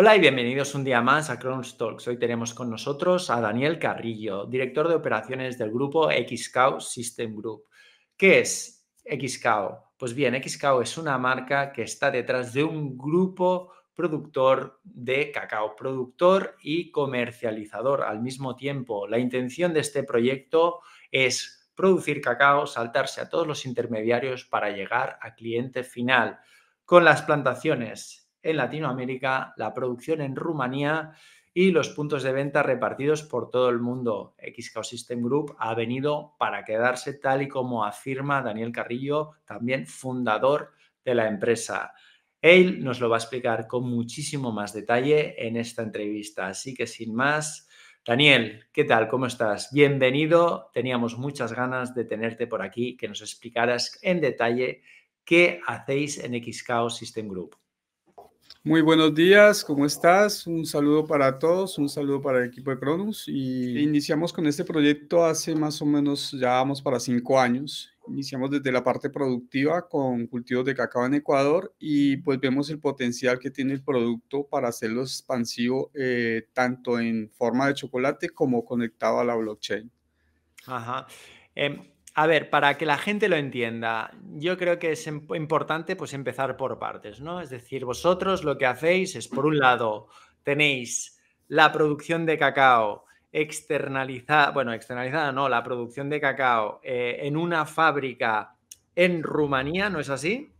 Hola y bienvenidos un día más a Cronos Talks. Hoy tenemos con nosotros a Daniel Carrillo, director de operaciones del grupo XCOW System Group. ¿Qué es XCOW? Pues bien, XCOW es una marca que está detrás de un grupo productor de cacao, productor y comercializador al mismo tiempo. La intención de este proyecto es producir cacao, saltarse a todos los intermediarios para llegar a cliente final. Con las plantaciones en Latinoamérica, la producción en Rumanía y los puntos de venta repartidos por todo el mundo. XCO System Group ha venido para quedarse tal y como afirma Daniel Carrillo, también fundador de la empresa. Él nos lo va a explicar con muchísimo más detalle en esta entrevista. Así que sin más, Daniel, ¿qué tal? ¿Cómo estás? Bienvenido. Teníamos muchas ganas de tenerte por aquí, que nos explicaras en detalle qué hacéis en XCO System Group. Muy buenos días, ¿cómo estás? Un saludo para todos, un saludo para el equipo de Cronus. Y iniciamos con este proyecto hace más o menos, ya vamos para cinco años. Iniciamos desde la parte productiva con cultivos de cacao en Ecuador y pues vemos el potencial que tiene el producto para hacerlo expansivo eh, tanto en forma de chocolate como conectado a la blockchain. Ajá. Em, a ver, para que la gente lo entienda, yo creo que es importante pues empezar por partes, ¿no? Es decir, vosotros lo que hacéis es, por un lado, tenéis la producción de cacao externalizada, bueno, externalizada no, la producción de cacao eh, en una fábrica en Rumanía, ¿no es así?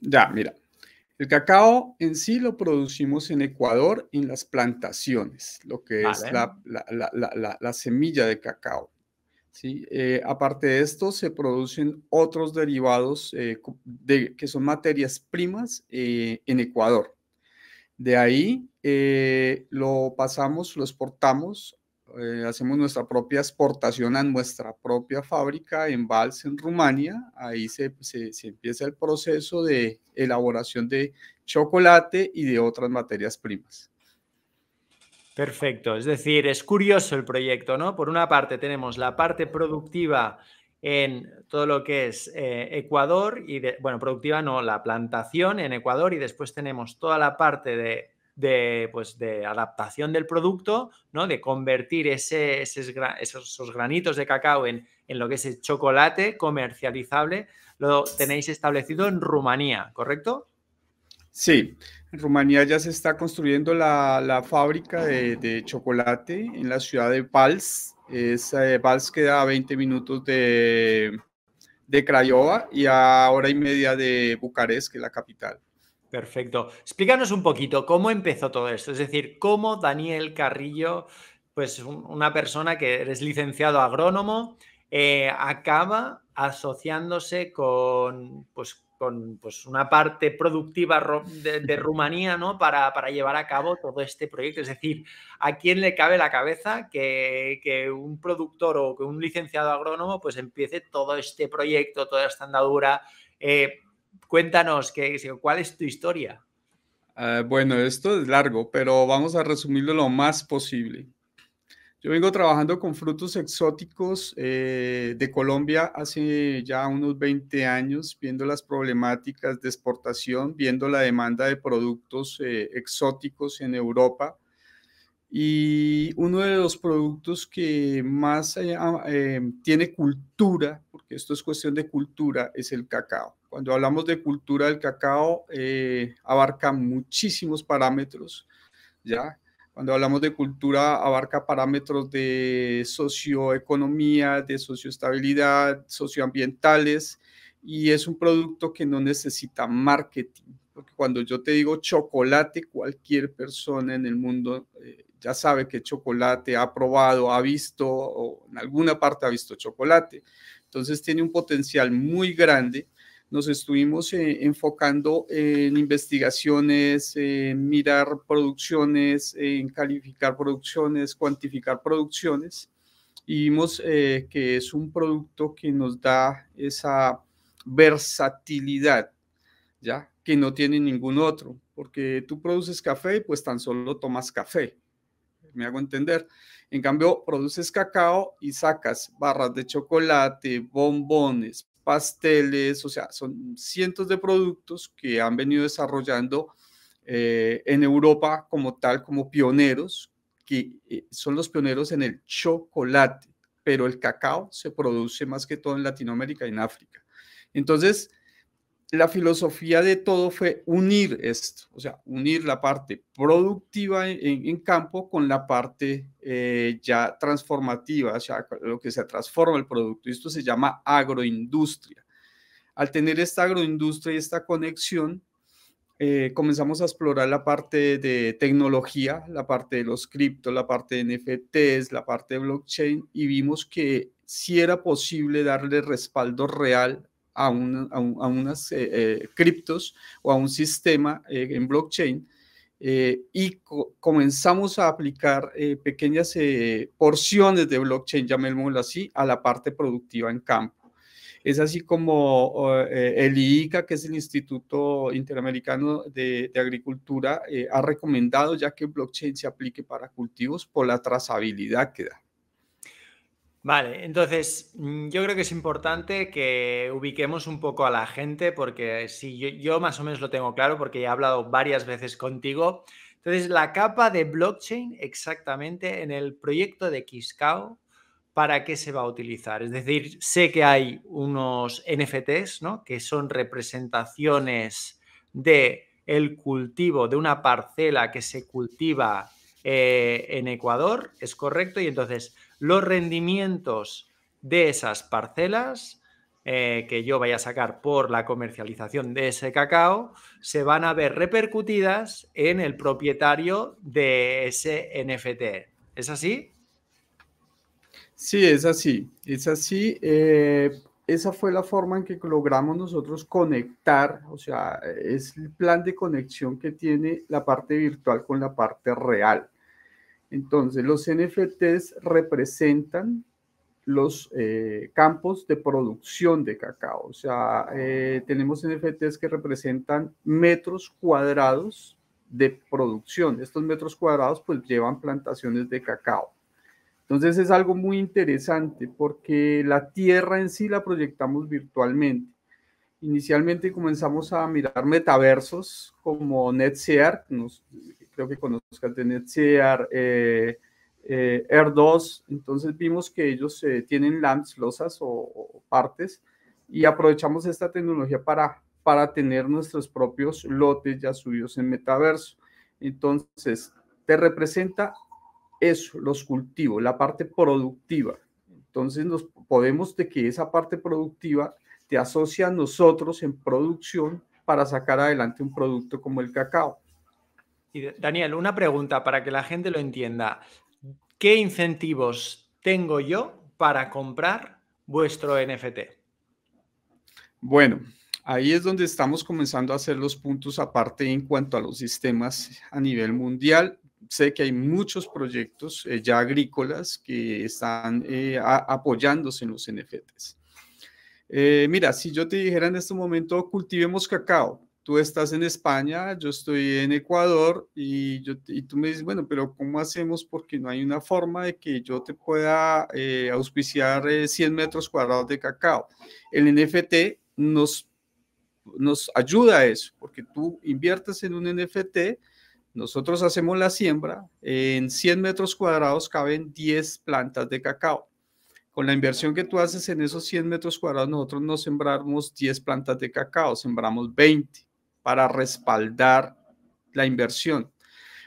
Ya, mira, el cacao en sí lo producimos en Ecuador en las plantaciones, lo que es la semilla de cacao. ¿Sí? Eh, aparte de esto, se producen otros derivados eh, que son materias primas eh, en Ecuador. De ahí lo pasamos, lo exportamos, hacemos nuestra propia exportación a nuestra propia fábrica en Vals, en Rumania. Ahí se empieza el proceso de elaboración de chocolate y de otras materias primas. Perfecto, es decir, es curioso el proyecto, ¿no? Por una parte tenemos la parte productiva en todo lo que es eh, Ecuador y, de, bueno, productiva no, la plantación en Ecuador y después tenemos toda la parte de, pues, de adaptación del producto, ¿no? De convertir esos, granitos de cacao en, en lo que es el chocolate comercializable, lo tenéis establecido en Rumanía, ¿correcto? Sí, en Rumanía ya se está construyendo la, fábrica de, chocolate en la ciudad de Vals. Es, eh, Vals queda a 20 minutos de, de Craiova y a hora y media de Bucarest, que es la capital. Perfecto. Explícanos un poquito cómo empezó todo esto, es decir, cómo Daniel Carrillo, pues una persona que eres licenciado agrónomo, eh, acaba asociándose con, pues, con pues, una parte productiva de, Rumanía ¿no? Para, llevar a cabo todo este proyecto. Es decir, ¿a quién le cabe la cabeza que, un productor o que un licenciado agrónomo pues empiece todo este proyecto, toda esta andadura? Eh, cuéntanos, ¿qué, ¿cuál es tu historia? Ah, bueno, esto es largo, pero vamos a resumirlo lo más posible. Yo vengo trabajando con frutos exóticos eh, de Colombia hace ya unos 20 años, viendo las problemáticas de exportación, viendo la demanda de productos eh, exóticos en Europa. Y uno de los productos que más eh, tiene cultura, porque esto es cuestión de cultura, es el cacao. Cuando hablamos de cultura del cacao, abarca muchísimos parámetros, ¿ya? Cuando hablamos de cultura, abarca parámetros de socioeconomía, de socioestabilidad, socioambientales, y es un producto que no necesita marketing. Porque cuando yo te digo chocolate, cualquier persona en el mundo eh, ya sabe que chocolate ha probado, ha visto o en alguna parte ha visto chocolate. Entonces tiene un potencial muy grande nos estuvimos eh, enfocando en investigaciones, en mirar producciones, en calificar producciones, cuantificar producciones y vimos eh, que es un producto que nos da esa versatilidad, ¿ya? Que no tiene ningún otro, porque tú produces café y pues tan solo tomas café, me hago entender. En cambio, produces cacao y sacas barras de chocolate, bombones, pasteles, o sea, son cientos de productos que han venido desarrollando eh, en Europa como tal, como pioneros, que eh, son los pioneros en el chocolate, pero el cacao se produce más que todo en Latinoamérica y en África. Entonces, la filosofía de todo fue unir esto, o sea, unir la parte productiva en, campo con la parte eh, ya transformativa, o sea, lo que se transforma el producto. Esto se llama agroindustria. Al tener esta agroindustria y esta conexión, eh, comenzamos a explorar la parte de tecnología, la parte de los criptos, la parte de NFTs, la parte de blockchain y vimos que si era posible darle respaldo real a, a, unas eh, eh, criptos o a un sistema eh, en blockchain y comenzamos a aplicar pequeñas porciones de blockchain, llamémoslo así, a la parte productiva en campo. Es así como el IICA, que es el Instituto Interamericano de Agricultura, ha recomendado ya que blockchain se aplique para cultivos por la trazabilidad que da. Vale, entonces mm, yo creo que es importante que ubiquemos un poco a la gente porque sí, yo, más o menos lo tengo claro porque he hablado varias veces contigo. Entonces, la capa de blockchain exactamente en el proyecto de Kiskao, ¿para qué se va a utilizar? Es decir, sé que hay unos NFTs, ¿no? Que son representaciones de el cultivo de una parcela que se cultiva eh, en Ecuador, ¿es correcto? Y entonces los rendimientos de esas parcelas eh, que yo vaya a sacar por la comercialización de ese cacao se van a ver repercutidas en el propietario de ese NFT. ¿Es así? Sí, es así. Es así. Eh, esa fue la forma en que logramos nosotros conectar, o sea, es el plan de conexión que tiene la parte virtual con la parte real. Entonces, los NFTs representan los eh, campos de producción de cacao. O sea, eh, tenemos NFTs que representan metros cuadrados de producción. Estos metros cuadrados pues llevan plantaciones de cacao. Entonces es algo muy interesante porque la tierra en sí la proyectamos virtualmente. Inicialmente comenzamos a mirar metaversos como NetSear, nos, creo que conozcas de NetSear, eh, eh, Air2, entonces vimos que ellos eh, tienen lamps, losas o, partes y aprovechamos esta tecnología para, para tener nuestros propios lotes ya subidos en metaverso. Entonces, te representa eso, los cultivos, la parte productiva. Entonces, nos podemos de que esa parte productiva te asocia a nosotros en producción para sacar adelante un producto como el cacao. Daniel, una pregunta para que la gente lo entienda. ¿Qué incentivos tengo yo para comprar vuestro NFT? Bueno, ahí es donde estamos comenzando a hacer los puntos aparte en cuanto a los sistemas a nivel mundial. Sé que hay muchos proyectos eh, ya agrícolas que están eh, apoyándose en los NFTs. Eh, mira, si yo te dijera en este momento, cultivemos cacao, tú estás en España, yo estoy en Ecuador y, yo, y tú me dices, bueno, pero ¿cómo hacemos? Porque no hay una forma de que yo te pueda eh, auspiciar 100 eh, metros cuadrados de cacao. El NFT nos, nos ayuda a eso, porque tú inviertes en un NFT, nosotros hacemos la siembra, en 100 metros cuadrados caben 10 plantas de cacao. Con la inversión que tú haces en esos 100 metros cuadrados, nosotros no sembramos 10 plantas de cacao, sembramos 20 para respaldar la inversión.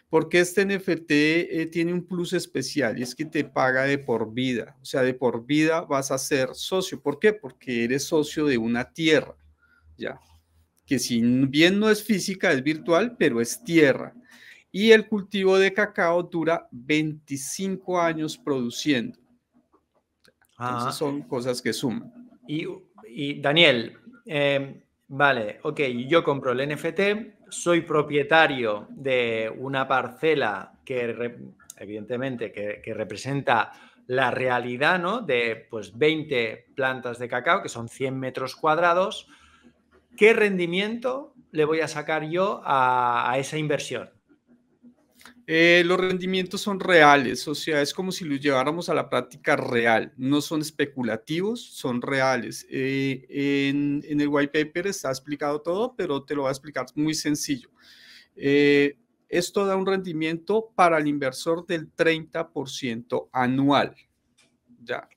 Porque este NFT eh, tiene un plus especial y es que te paga de por vida. O sea, de por vida vas a ser socio. ¿Por qué? Porque eres socio de una tierra, ¿ya? Que si bien no es física, es virtual, pero es tierra. Y el cultivo de cacao dura 25 años produciendo. Entonces ah. son cosas que suman. Y, Daniel, eh, Vale, ok, yo compro el NFT, soy propietario de una parcela que evidentemente que, representa la realidad ¿no? de pues 20 plantas de cacao, que son 100 metros cuadrados. ¿Qué rendimiento le voy a sacar yo a, esa inversión? Eh, los rendimientos son reales, o sea, es como si los lleváramos a la práctica real, no son especulativos, son reales. Eh, en, el white paper está explicado todo, pero te lo voy a explicar muy sencillo. Eh, esto da un rendimiento para el inversor del 30% anual. Ya.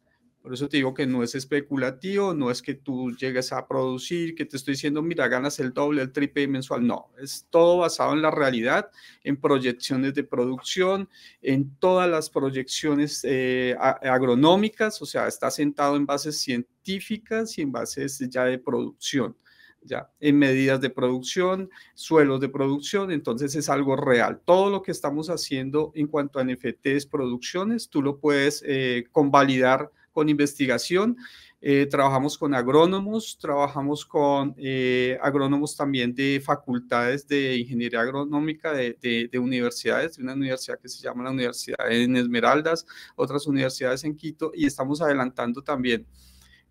Por eso te digo que no es especulativo, no es que tú llegues a producir, que te estoy diciendo, mira, ganas el doble, el triple mensual. No, es todo basado en la realidad, en proyecciones de producción, en todas las proyecciones eh, agronómicas, o sea, está sentado en bases científicas y en bases ya de producción. Ya, en medidas de producción, suelos de producción, entonces es algo real. Todo lo que estamos haciendo en cuanto a NFTs, producciones, tú lo puedes eh, convalidar con investigación. Eh, trabajamos con agrónomos, trabajamos con eh, agrónomos también de facultades de ingeniería agronómica de, de, universidades, de una universidad que se llama la Universidad en Esmeraldas, otras universidades en Quito, y estamos adelantando también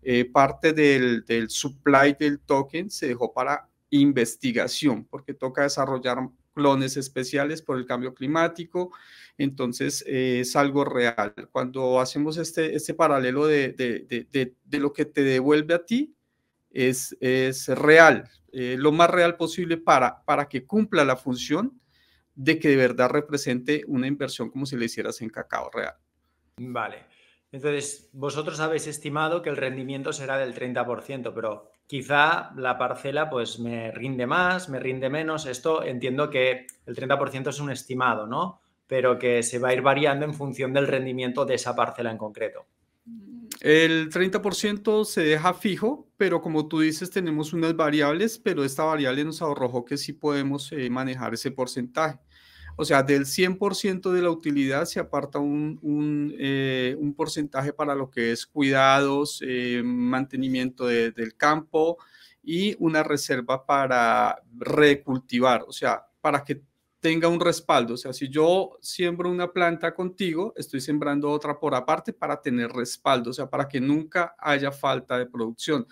eh, parte del supply del token, se dejó para investigación, porque toca desarrollar clones especiales por el cambio climático, entonces eh, es algo real. Cuando hacemos este, este paralelo de, de, de, de, lo que te devuelve a ti, es, es real, eh, lo más real posible para, para que cumpla la función de que de verdad represente una inversión como si le hicieras en cacao real. Vale. Entonces, vosotros habéis estimado que el rendimiento será del 30%, pero quizá la parcela pues me rinde más, me rinde menos. Esto entiendo que el 30% es un estimado, ¿no? Pero que se va a ir variando en función del rendimiento de esa parcela en concreto. El 30% se deja fijo, pero como tú dices, tenemos unas variables, pero esta variable nos arrojó que sí podemos eh, manejar ese porcentaje. O sea, del 100% de la utilidad se aparta un, eh, un, porcentaje para lo que es cuidados, eh, mantenimiento del campo y una reserva para recultivar, o sea, para que tenga un respaldo. O sea, si yo siembro una planta contigo, estoy sembrando otra por aparte para tener respaldo, o sea, para que nunca haya falta de producción.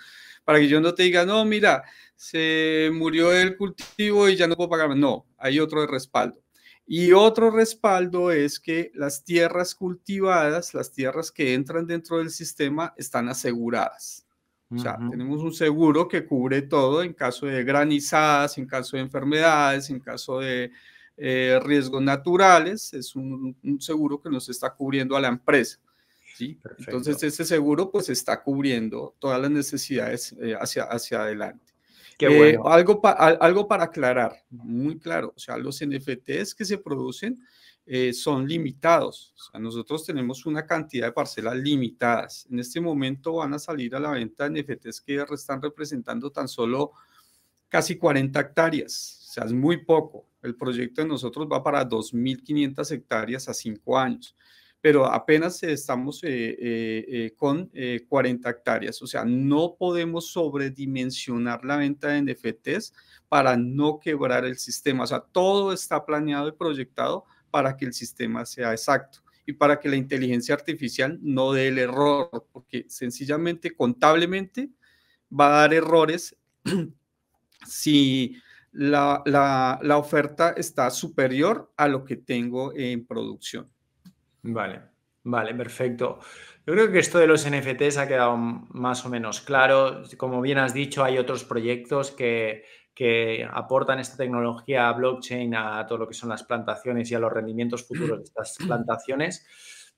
Para que yo no te diga, no, mira, se murió el cultivo y ya no puedo pagar. No, hay otro de respaldo. Y otro respaldo es que las tierras cultivadas, las tierras que entran dentro del sistema, están aseguradas. O sea, tenemos un seguro que cubre todo en caso de granizadas, en caso de enfermedades, en caso de eh, riesgos naturales. Es un, seguro que nos está cubriendo a la empresa. ¿sí? Entonces, ese seguro pues está cubriendo todas las necesidades eh, hacia, hacia adelante. Eh, algo, algo para aclarar, muy claro, o sea, los NFTs que se producen eh, son limitados. O sea, nosotros tenemos una cantidad de parcelas limitadas. En este momento van a salir a la venta NFTs que están representando tan solo casi 40 hectáreas. O sea, es muy poco. El proyecto de nosotros va para 2.500 hectáreas a 5 años pero apenas estamos eh, eh, eh, con 40 hectáreas. O sea, no podemos sobredimensionar la venta de NFTs para no quebrar el sistema. O sea, todo está planeado y proyectado para que el sistema sea exacto y para que la inteligencia artificial no dé el error, porque sencillamente, contablemente, va a dar errores si la, la oferta está superior a lo que tengo en producción. Vale, vale, perfecto. Yo creo que esto de los NFTs ha quedado más o menos claro. Como bien has dicho, hay otros proyectos que, que aportan esta tecnología blockchain a todo lo que son las plantaciones y a los rendimientos futuros de estas plantaciones.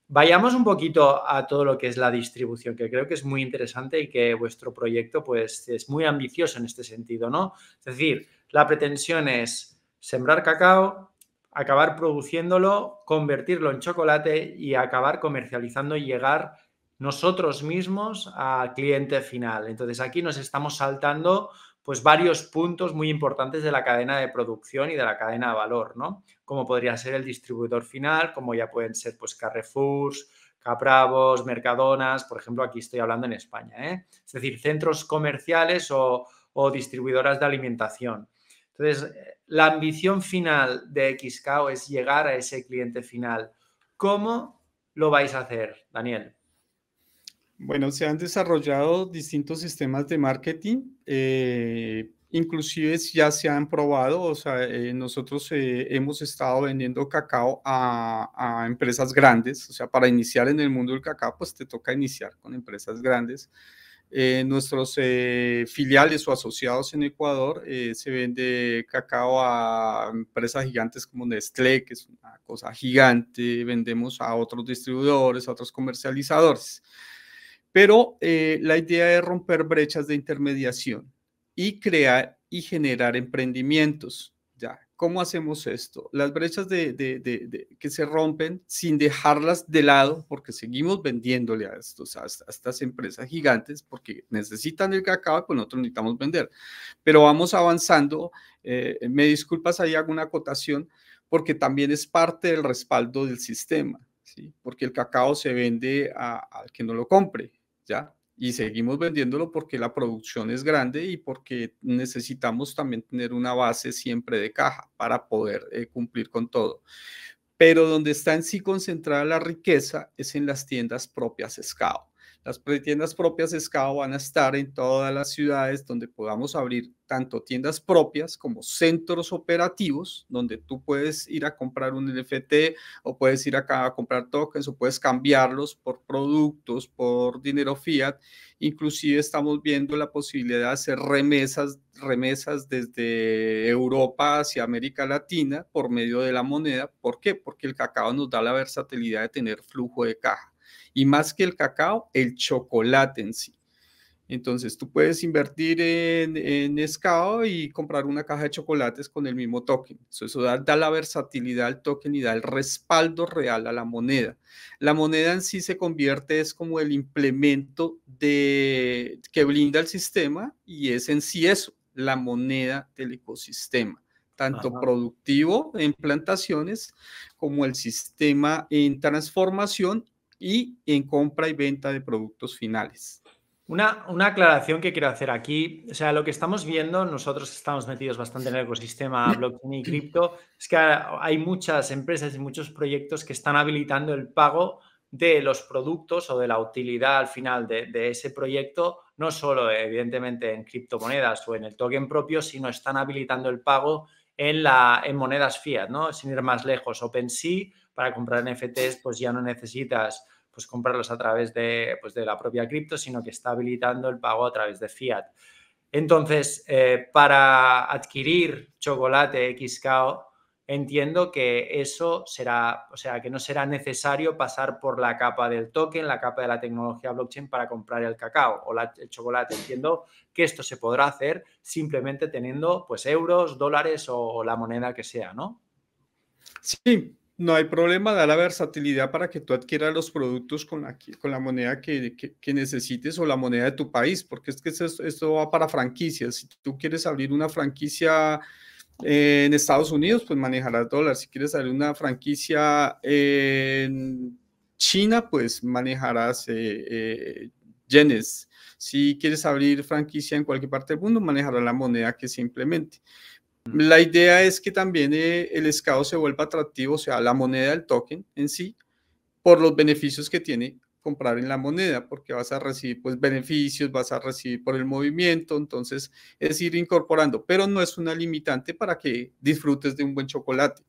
Vayamos un poquito a todo lo que es la distribución, que creo que es muy interesante y que vuestro proyecto pues, es muy ambicioso en este sentido, ¿no? Es decir, la pretensión es sembrar cacao, acabar produciéndolo, convertirlo en chocolate y acabar comercializando y llegar nosotros mismos al cliente final. Entonces aquí nos estamos saltando pues varios puntos muy importantes de la cadena de producción y de la cadena de valor, ¿no? Como podría ser el distribuidor final, como ya pueden ser pues Carrefours, Capravos, Mercadonas, por ejemplo, aquí estoy hablando en España, ¿eh? Es decir, centros comerciales o, o distribuidoras de alimentación. Entonces, la ambición final de XCAO es llegar a ese cliente final. ¿Cómo lo vais a hacer, Daniel? Bueno, se han desarrollado distintos sistemas de marketing eh, inclusive ya se han probado, o sea, eh, nosotros eh, hemos estado vendiendo cacao a, a, empresas grandes, o sea, para iniciar en el mundo del cacao, pues te toca iniciar con empresas grandes. Eh, nuestros filiales o asociados en Ecuador se vende cacao a empresas gigantes como Nestlé, que es una cosa gigante, vendemos a otros distribuidores, a otros comercializadores. Pero la idea es romper brechas de intermediación y crear y generar emprendimientos. ¿Cómo hacemos esto? Las brechas de, que se rompen sin dejarlas de lado, porque seguimos vendiéndole a, estos, a, estas empresas gigantes, porque necesitan el cacao, pues nosotros necesitamos vender. Pero vamos avanzando. Eh, me disculpas, ahí hago una acotación, porque también es parte del respaldo del sistema, ¿sí? porque el cacao se vende al que no lo compre. ¿Ya? Y seguimos vendiéndolo porque la producción es grande y porque necesitamos también tener una base siempre de caja para poder eh, cumplir con todo. Pero donde está en sí concentrada la riqueza es en las tiendas propias SCAO. Las tiendas propias SCAO van a estar en todas las ciudades donde podamos abrir tanto tiendas propias como centros operativos, donde tú puedes ir a comprar un NFT o puedes ir acá a comprar tokens o puedes cambiarlos por productos, por dinero fiat. Inclusive estamos viendo la posibilidad de hacer remesas, remesas desde Europa hacia América Latina por medio de la moneda. ¿Por qué? Porque el cacao nos da la versatilidad de tener flujo de caja y más que el cacao, el chocolate en sí. Entonces, tú puedes invertir en, en y comprar una caja de chocolates con el mismo token. Eso, da, la versatilidad al token y da el respaldo real a la moneda. La moneda en sí se convierte, es como el implemento de, que blinda el sistema y es en sí eso, la moneda del ecosistema tanto productivo en plantaciones como el sistema en transformación y en compra y venta de productos finales. Una, una, aclaración que quiero hacer aquí, o sea, lo que estamos viendo, nosotros estamos metidos bastante en el ecosistema blockchain y cripto, es que hay muchas empresas y muchos proyectos que están habilitando el pago de los productos o de la utilidad al final de, de ese proyecto, no solo evidentemente en criptomonedas o en el token propio, sino están habilitando el pago en, la, en monedas fiat, ¿no? Sin ir más lejos, OpenSea para comprar NFTs, pues ya no necesitas pues comprarlos a través de, pues, de la propia cripto, sino que está habilitando el pago a través de fiat. Entonces, eh, para adquirir chocolate XKO, entiendo que eso será, o sea, que no será necesario pasar por la capa del token, la capa de la tecnología blockchain para comprar el cacao o el chocolate. Entiendo que esto se podrá hacer simplemente teniendo pues euros, dólares o la moneda que sea, ¿no? Sí, no hay problema, da la versatilidad para que tú adquieras los productos con la, con la moneda que, necesites o la moneda de tu país, porque es que esto, va para franquicias. Si tú quieres abrir una franquicia en Estados Unidos, pues manejarás dólares. Si quieres abrir una franquicia en China, pues manejarás eh, eh, yenes. Si quieres abrir franquicia en cualquier parte del mundo, manejarás la moneda que simplemente. La idea es que también eh, el escado se vuelva atractivo, o sea, la moneda del token en sí, por los beneficios que tiene comprar en la moneda, porque vas a recibir pues beneficios, vas a recibir por el movimiento, entonces es ir incorporando, pero no es una limitante para que disfrutes de un buen chocolate.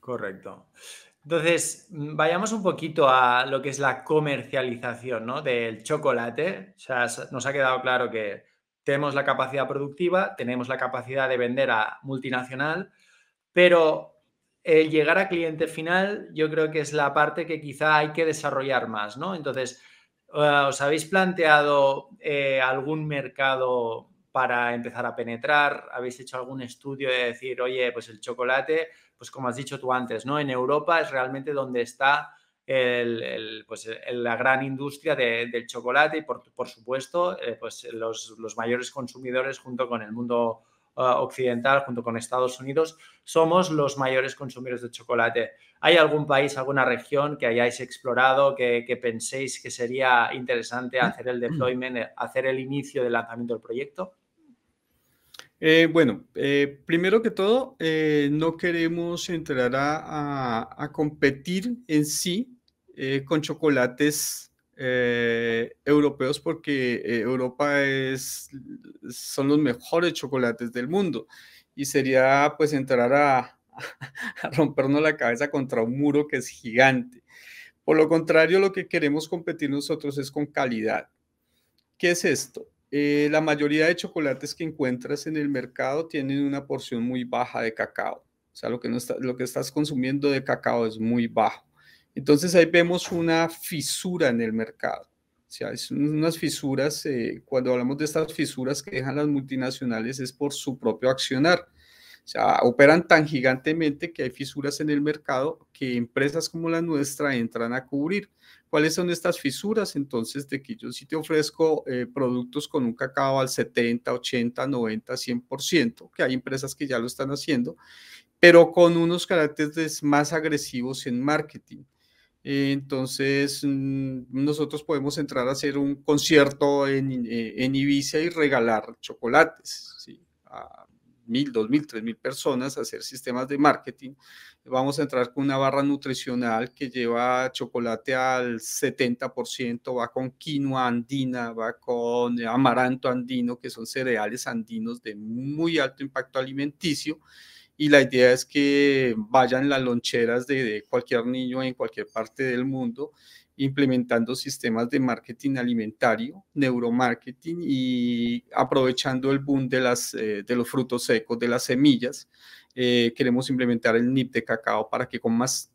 Correcto. Entonces, vayamos un poquito a lo que es la comercialización ¿no? del chocolate. O sea, nos ha quedado claro que tenemos la capacidad productiva, tenemos la capacidad de vender a multinacional, pero el llegar a cliente final yo creo que es la parte que quizá hay que desarrollar más, ¿no? Entonces, eh, ¿os habéis planteado eh, algún mercado para empezar a penetrar? ¿Habéis hecho algún estudio de decir, oye, pues el chocolate, pues como has dicho tú antes, ¿no? En Europa es realmente donde está el, pues, la gran industria del chocolate y, por, por supuesto, eh, pues los, los, mayores consumidores junto con el mundo ah, occidental, junto con Estados Unidos, somos los mayores consumidores de chocolate. ¿Hay algún país, alguna región que hayáis explorado, que, que penséis que sería interesante hacer el deployment, hacer el inicio del lanzamiento del proyecto? Eh, bueno, eh, primero que todo, no queremos entrar a, a, a, competir en sí eh, con chocolates eh, europeos porque eh, Europa es, son los mejores chocolates del mundo y sería pues entrar a, a rompernos la cabeza contra un muro que es gigante. Por lo contrario, lo que queremos competir nosotros es con calidad. ¿Qué es esto? La mayoría de chocolates que encuentras en el mercado tienen una porción muy baja de cacao. O sea, lo que, no está, lo que estás consumiendo de cacao es muy bajo. Entonces ahí vemos una fisura en el mercado. O sea, es unas fisuras, eh, cuando hablamos de estas fisuras que dejan las multinacionales es por su propio accionar. O sea, operan tan gigantemente que hay fisuras en el mercado que empresas como la nuestra entran a cubrir. ¿Cuáles son estas fisuras? Entonces, de que yo sí te ofrezco eh, productos con un cacao al 70, 80, 90, 100%, que hay empresas que ya lo están haciendo, pero con unos caracteres más agresivos en marketing. Entonces, mm, nosotros podemos entrar a hacer un concierto en, Ibiza y regalar chocolates, a mil, dos mil, tres mil personas hacer sistemas de marketing. Vamos a entrar con una barra nutricional que lleva chocolate al 70%, va con quinoa andina, va con amaranto andino, que son cereales andinos de muy alto impacto alimenticio y la idea es que vayan las loncheras de, cualquier niño en cualquier parte del mundo implementando sistemas de marketing alimentario, neuromarketing y aprovechando el boom de, las, eh, de los frutos secos, de las semillas. Eh, queremos implementar el NIP de cacao para que comas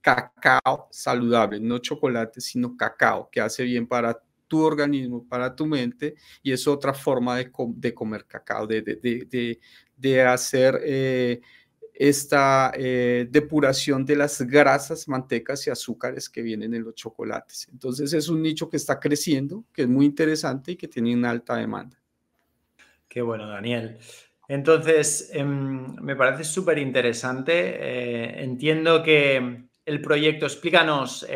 cacao saludable, no chocolate, sino cacao, que hace bien para tu organismo, para tu mente, y es otra forma de, de comer cacao, de, de, de hacer eh, esta eh, depuración de las grasas, mantecas y azúcares que vienen en los chocolates. Entonces es un nicho que está creciendo, que es muy interesante y que tiene una alta demanda. Qué bueno, Daniel. Entonces, em, me parece súper interesante. Eh, entiendo que el proyecto, explícanos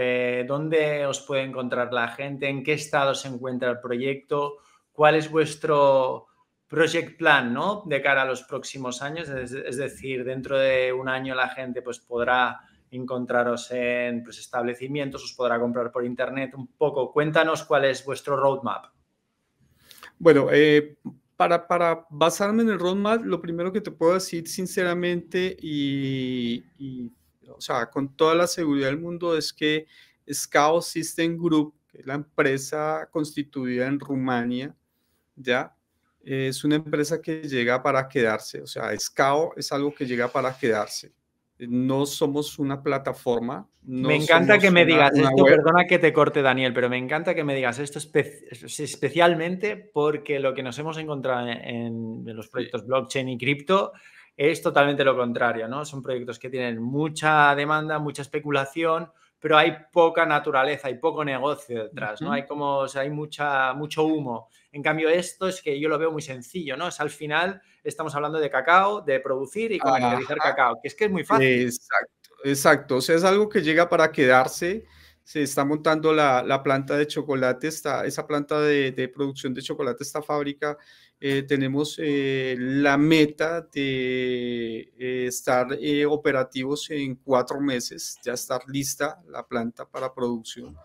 dónde os puede encontrar la gente, en qué estado se encuentra el proyecto, cuál es vuestro project plan, ¿no? De cara a los próximos años, es, decir, dentro de un año la gente pues podrá encontraros en pues, establecimientos, os podrá comprar por internet un poco. Cuéntanos cuál es vuestro roadmap. Bueno, eh, para, para, basarme en el roadmap, lo primero que te puedo decir sinceramente y, o sea, con toda la seguridad del mundo es que Scout System Group, que es la empresa constituida en Rumania, ya es una empresa que llega para quedarse, o sea, SCAO es algo que llega para quedarse. No somos una plataforma. me encanta que me digas esto, perdona que te corte Daniel, pero me encanta que me digas esto especialmente porque lo que nos hemos encontrado en, los proyectos blockchain y cripto es totalmente lo contrario, ¿no? Son proyectos que tienen mucha demanda, mucha especulación, pero hay poca naturaleza, hay poco negocio detrás, ¿no? Hay como, o sea, hay mucha, mucho humo. En cambio, esto es que yo lo veo muy sencillo, ¿no? Es al final estamos hablando de cacao, de producir y comercializar cacao, que es que es muy fácil. Exacto, exacto. O sea, es algo que llega para quedarse. Se está montando la, la planta de chocolate, está, esa planta de, de producción de chocolate, esta fábrica eh, tenemos eh, la meta de eh, estar operativos en cuatro meses, ya estar lista la planta para producción.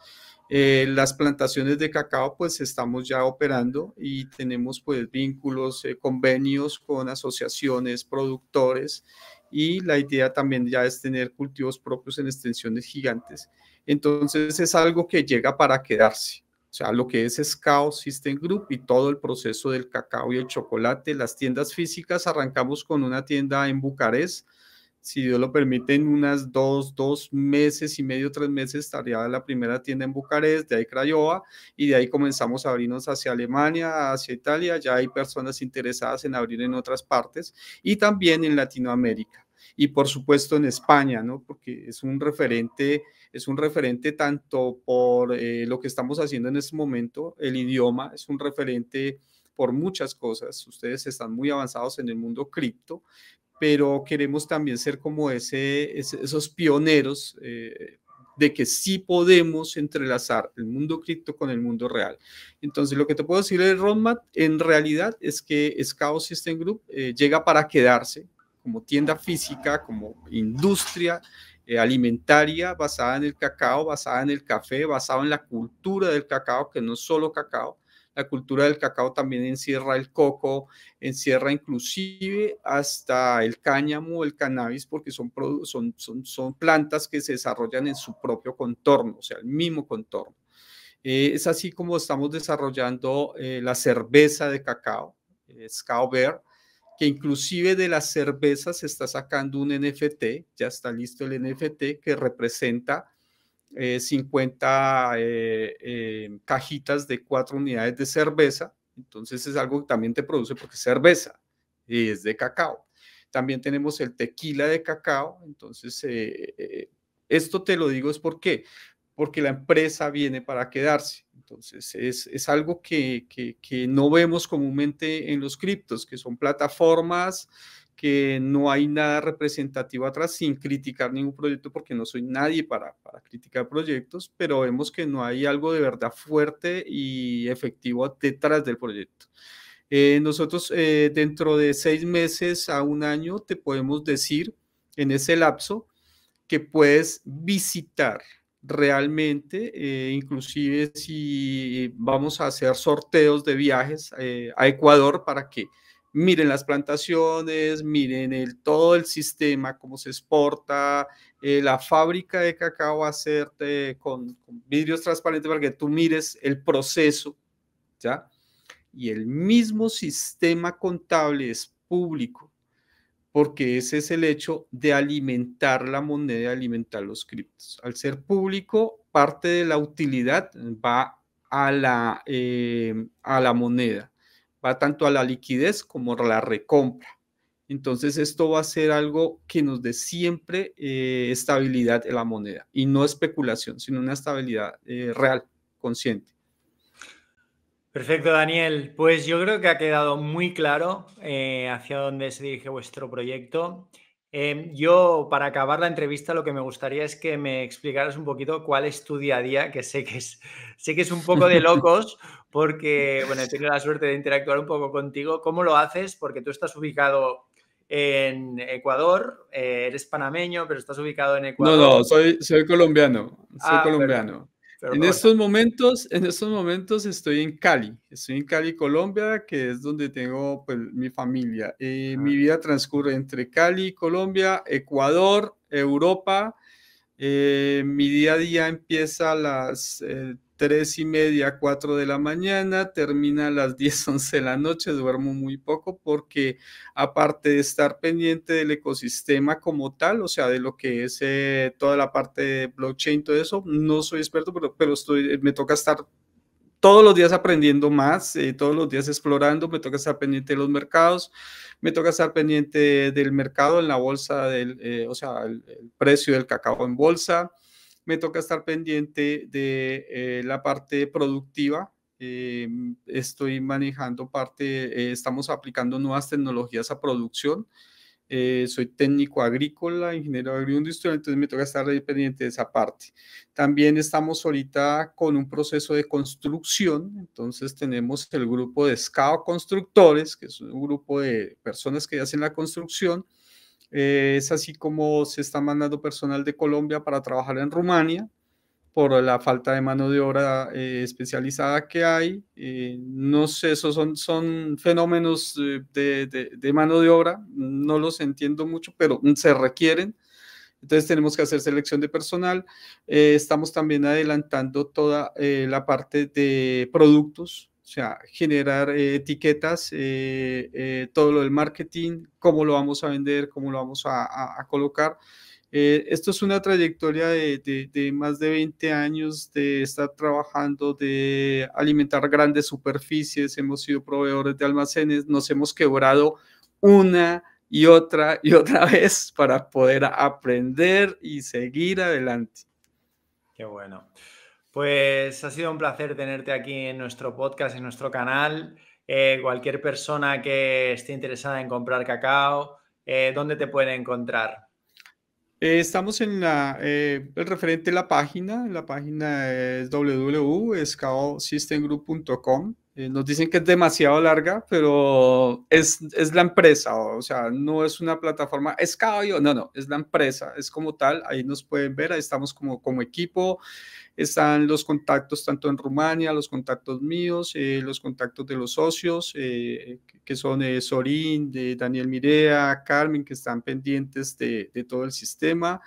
las plantaciones de cacao, pues estamos ya operando y tenemos pues vínculos, convenios con asociaciones, productores y la idea también ya es tener cultivos propios en extensiones gigantes. Entonces es algo que llega para quedarse. O sea, lo que es Scout System Group y todo el proceso del cacao y el chocolate. Las tiendas físicas, arrancamos con una tienda en Bucarest. Si Dios lo permite, en unas dos, dos meses y medio, tres meses estaría la primera tienda en Bucarest, de ahí Craiova, y de ahí comenzamos a abrirnos hacia Alemania, hacia Italia. Ya hay personas interesadas en abrir en otras partes y también en Latinoamérica y por supuesto en España, ¿no? Porque es un referente, es un referente tanto por eh, lo que estamos haciendo en este momento, el idioma, es un referente por muchas cosas. Ustedes están muy avanzados en el mundo cripto, pero queremos también ser como ese, esos pioneros eh, de que sí podemos entrelazar el mundo cripto con el mundo real. Entonces, lo que te puedo decir del roadmap en realidad es que Scout System Group eh, llega para quedarse como tienda física, como industria, alimentaria basada en el cacao, basada en el café, basada en la cultura del cacao, que no es solo cacao, la cultura del cacao también encierra el coco, encierra inclusive hasta el cáñamo, el cannabis, porque son, son, son, son plantas que se desarrollan en su propio contorno, o sea, el mismo contorno. Eh, es así como estamos desarrollando eh, la cerveza de cacao, eh, Bear, que inclusive de la cerveza se está sacando un NFT, ya está listo el NFT que representa 50 eh, eh, cajitas de cuatro unidades de cerveza. Entonces es algo que también te produce porque es cerveza y es de cacao. También tenemos el tequila de cacao. Entonces, eh, esto te lo digo es porque, porque la empresa viene para quedarse. Entonces, es, es algo que, que, no vemos comúnmente en los criptos, que son plataformas que no hay nada representativo atrás sin criticar ningún proyecto porque no soy nadie para, para criticar proyectos, pero vemos que no hay algo de verdad fuerte y efectivo detrás del proyecto. Eh, nosotros eh, dentro de seis meses a un año te podemos decir en ese lapso que puedes visitar realmente, eh, inclusive si vamos a hacer sorteos de viajes a Ecuador para que miren las plantaciones, miren el, todo el sistema, cómo se exporta, eh, la fábrica de cacao hacerte con, con, vidrios transparentes para que tú mires el proceso, ¿ya? Y el mismo sistema contable es público, porque ese es el hecho de alimentar la moneda, alimentar los criptos. Al ser público, parte de la utilidad va a la, eh, a la moneda va tanto a la liquidez como a la recompra. Entonces esto va a ser algo que nos dé siempre eh, estabilidad en la moneda y no especulación, sino una estabilidad eh, real, consciente. Perfecto, Daniel. Pues yo creo que ha quedado muy claro eh, hacia dónde se dirige vuestro proyecto. Em, yo, para acabar la entrevista, lo que me gustaría es que me explicaras un poquito cuál es tu día a día, que sé que es, sé que es un poco de locos, porque, bueno, he tenido la suerte de interactuar un poco contigo. ¿Cómo lo haces? Porque tú estás ubicado en Ecuador, eh, eres panameño, pero estás ubicado en Ecuador. No, no, soy, soy colombiano, soy ah, colombiano en estos momentos, en estos momentos estoy en Cali, estoy en Cali, Colombia, que es donde tengo pues, mi familia. Eh, mi vida transcurre entre Cali, Colombia, Ecuador, Europa. Eh, mi día a día empieza a las eh, tres y media, cuatro de la mañana, termina a las 10, 11 de la noche, duermo muy poco porque aparte de estar pendiente del ecosistema como tal, o sea, de lo que es eh, toda la parte de blockchain, todo eso, no soy experto, pero, pero estoy, me toca estar todos los días aprendiendo más, eh, todos los días explorando, me toca estar pendiente de los mercados, me toca estar pendiente del mercado en la bolsa, del, eh, o sea, el precio del cacao en bolsa, me toca estar pendiente de eh, la parte productiva. Eh, estoy manejando parte, eh, estamos aplicando nuevas tecnologías a producción. soy técnico agrícola, ingeniero agroindustrial, entonces me toca estar pendiente de esa parte. También estamos ahorita con un proceso de construcción, entonces tenemos el grupo de SCAO Constructores, que es un grupo de personas que hacen la construcción, eh, es así como se está mandando personal de Colombia para trabajar en Rumania por la falta de mano de obra eh, especializada que hay. Eh, no sé, esos son, son fenómenos de, de, mano de obra, no los entiendo mucho, pero se requieren. Entonces tenemos que hacer selección de personal. estamos también adelantando toda la parte de productos, sea, generar eh, etiquetas, eh, eh, todo lo del marketing, cómo lo vamos a vender, cómo lo vamos a, colocar. esto es una trayectoria de, de, más de 20 años de estar trabajando, de alimentar grandes superficies, hemos sido proveedores de almacenes, nos hemos quebrado una y otra y otra vez para poder aprender y seguir adelante. Qué bueno. Pues ha sido un placer tenerte aquí en nuestro podcast, en nuestro canal. Eh, cualquier persona que esté interesada en comprar cacao, eh, ¿dónde te puede encontrar? Eh, estamos en la, el referente la página. La página es www.scaosystemgroup.com. Nos dicen que es demasiado larga, pero es, es la empresa, o, sea, no es una plataforma, es no, no, es la empresa, es como tal, ahí nos pueden ver, ahí estamos como, como equipo, están los contactos tanto en Rumania, los contactos míos, eh, los contactos de los socios, eh, que son Sorín, de Daniel Mirea, Carmen, que están pendientes de, de todo el sistema.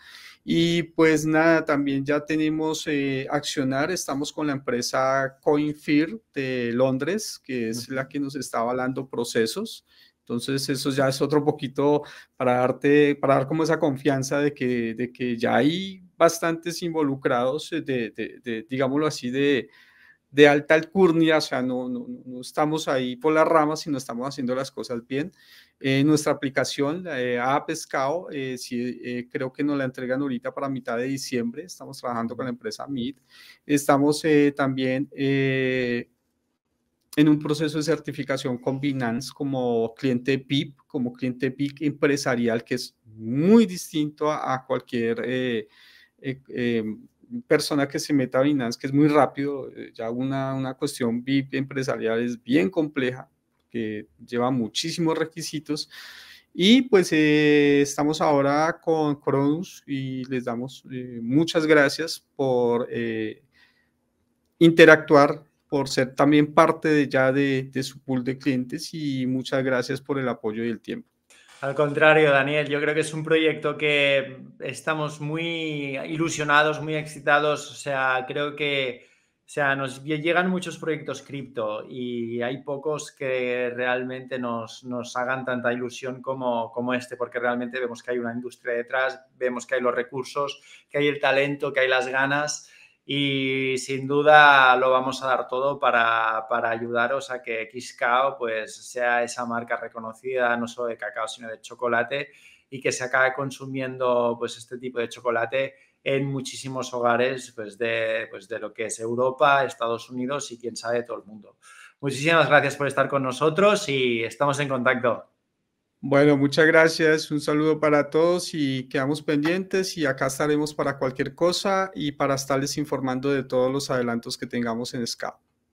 Y pues nada, también ya tenemos eh, Accionar, estamos con la empresa CoinFear de Londres, que es la que nos está avalando procesos. Entonces eso ya es otro poquito para darte, para dar como esa confianza de que, de que ya hay bastantes involucrados, de, de, de digámoslo así, de, de alta alcurnia, o sea, no, no, no, estamos ahí por las ramas, sino estamos haciendo las cosas bien. Eh, nuestra aplicación, eh, Pescado, eh, sí, eh, creo que nos la entregan ahorita para mitad de diciembre, estamos trabajando con la empresa MIT. Estamos también en un proceso de certificación con Binance como cliente PIP, como cliente PIC empresarial, que es muy distinto a, a cualquier persona que se meta a Binance, que es muy rápido, eh, ya una, una cuestión VIP empresarial es bien compleja, que lleva muchísimos requisitos. Y pues eh, estamos ahora con Cronus y les damos eh, muchas gracias por interactuar, por ser también parte de ya de, de su pool de clientes y muchas gracias por el apoyo y el tiempo. Al contrario, Daniel, yo creo que es un proyecto que estamos muy ilusionados, muy excitados. O sea, creo que o sea, nos llegan muchos proyectos cripto y hay pocos que realmente nos, nos hagan tanta ilusión como, como, este, porque realmente vemos que hay una industria detrás, vemos que hay los recursos, que hay el talento, que hay las ganas y sin duda lo vamos a dar todo para, para, ayudaros a que XCAO pues, sea esa marca reconocida no solo de cacao sino de chocolate y que se acabe consumiendo pues, este tipo de chocolate en muchísimos hogares pues, de, pues, de lo que es Europa, Estados Unidos y quién sabe todo el mundo. Muchísimas gracias por estar con nosotros y estamos en contacto. Bueno, muchas gracias. Un saludo para todos y quedamos pendientes y acá estaremos para cualquier cosa y para estarles informando de todos los adelantos que tengamos en SCAP.